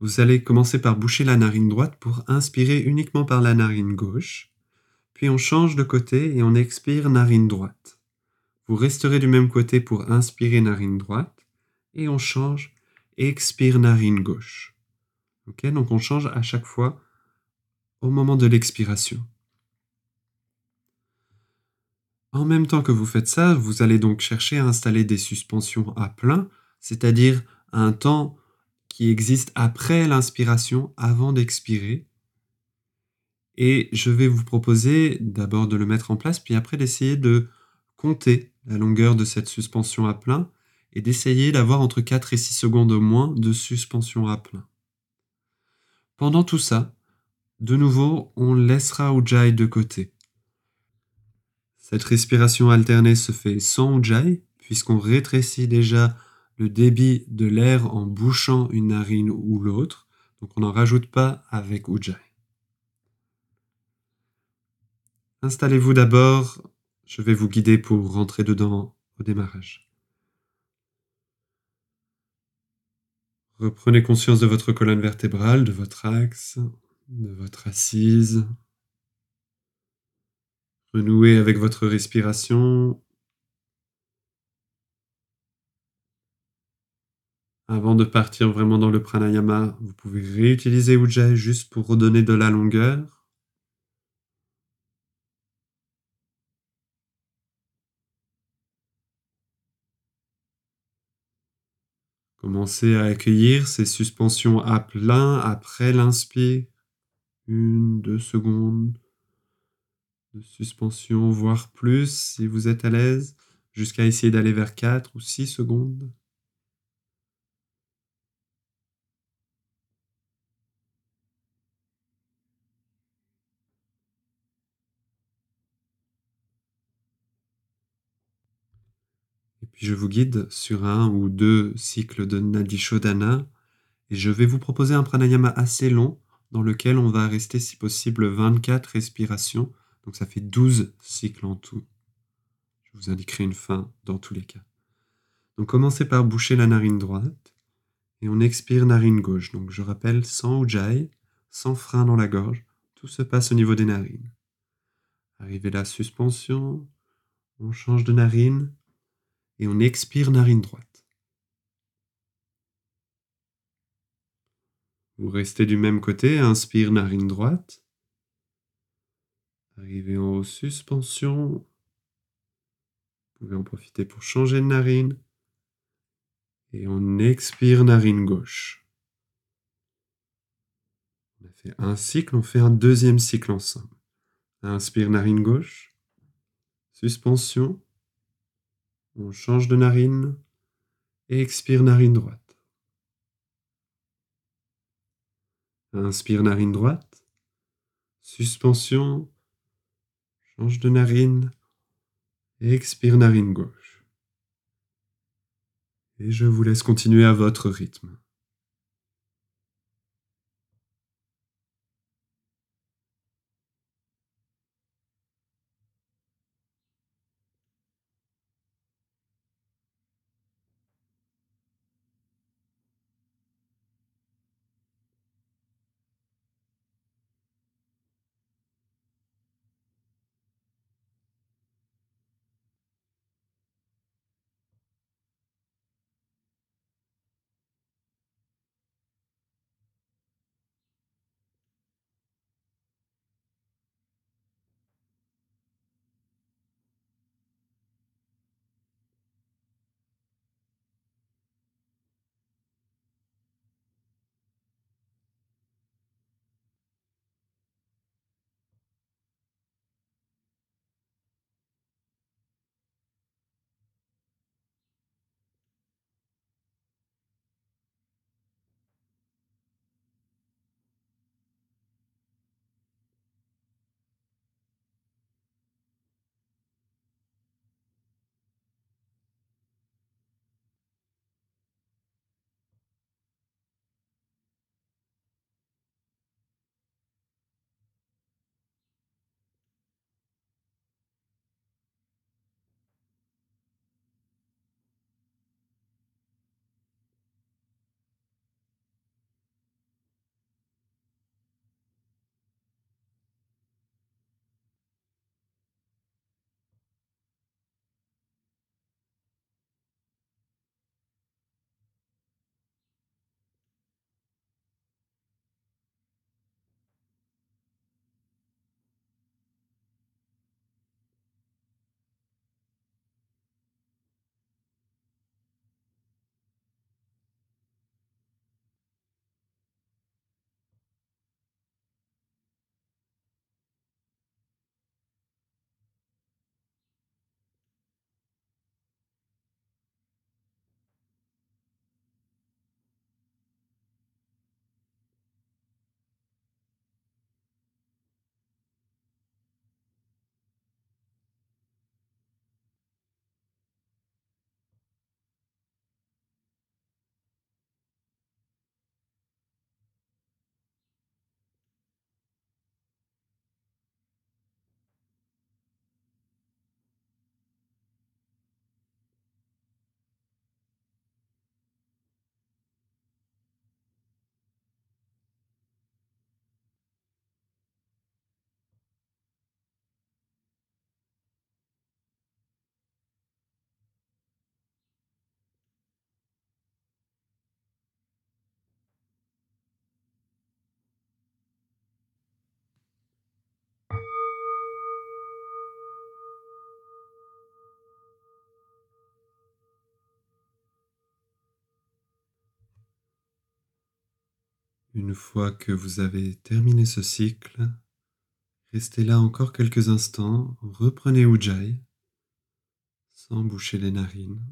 Vous allez commencer par boucher la narine droite pour inspirer uniquement par la narine gauche, puis on change de côté et on expire narine droite. Vous resterez du même côté pour inspirer narine droite, et on change, expire narine gauche. Ok, donc on change à chaque fois au moment de l'expiration. En même temps que vous faites ça, vous allez donc chercher à installer des suspensions à plein, c'est-à-dire un temps qui existe après l'inspiration, avant d'expirer. Et je vais vous proposer d'abord de le mettre en place, puis après d'essayer de compter la longueur de cette suspension à plein et d'essayer d'avoir entre 4 et 6 secondes au moins de suspension à plein. Pendant tout ça, de nouveau, on laissera Ujjayi de côté. Cette respiration alternée se fait sans Ujjayi, puisqu'on rétrécit déjà le débit de l'air en bouchant une narine ou l'autre, donc on n'en rajoute pas avec Ujjayi. Installez-vous d'abord, je vais vous guider pour rentrer dedans au démarrage. Reprenez conscience de votre colonne vertébrale, de votre axe, de votre assise. Renouez avec votre respiration. Avant de partir vraiment dans le pranayama, vous pouvez réutiliser Ujjayi juste pour redonner de la longueur. Commencez à accueillir ces suspensions à plein après l'inspire. Une, deux secondes de suspension, voire plus si vous êtes à l'aise, jusqu'à essayer d'aller vers 4 ou 6 secondes. Je vous guide sur un ou deux cycles de Nadi Shodhana et je vais vous proposer un pranayama assez long dans lequel on va rester si possible 24 respirations. Donc ça fait 12 cycles en tout. Je vous indiquerai une fin dans tous les cas. Donc commencez par boucher la narine droite et on expire narine gauche. Donc je rappelle sans ujjayi, sans frein dans la gorge, tout se passe au niveau des narines. Arrivé la suspension, on change de narine et on expire narine droite. Vous restez du même côté, inspire narine droite. Arrivez en suspension. Vous pouvez en profiter pour changer de narine. Et on expire narine gauche. On a fait un cycle, on fait un deuxième cycle ensemble. Inspire narine gauche. Suspension. On change de narine. Et expire narine droite. Inspire narine droite. Suspension. Change de narine. expire narine gauche. Et je vous laisse continuer à votre rythme. Une fois que vous avez terminé ce cycle, restez là encore quelques instants, reprenez Ujjayi sans boucher les narines.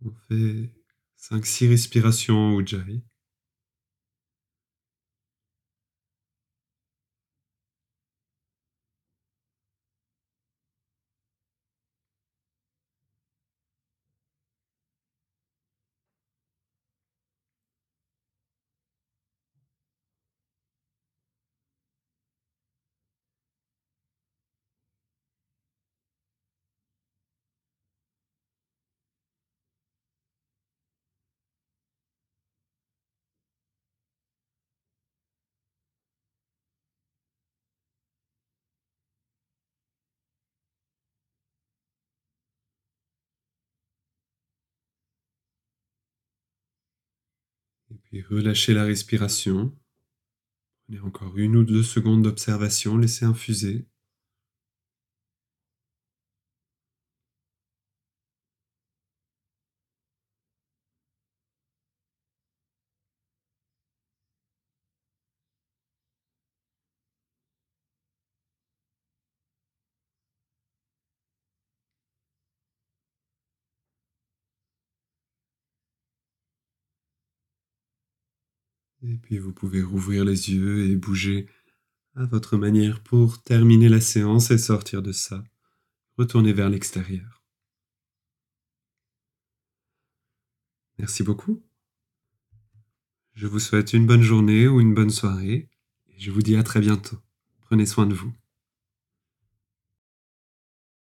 On fait 5-6 respirations Ujjayi. Puis relâchez la respiration. Prenez encore une ou deux secondes d'observation, laissez infuser. Puis vous pouvez rouvrir les yeux et bouger à votre manière pour terminer la séance et sortir de ça. Retournez vers l'extérieur. Merci beaucoup. Je vous souhaite une bonne journée ou une bonne soirée et je vous dis à très bientôt. Prenez soin de vous.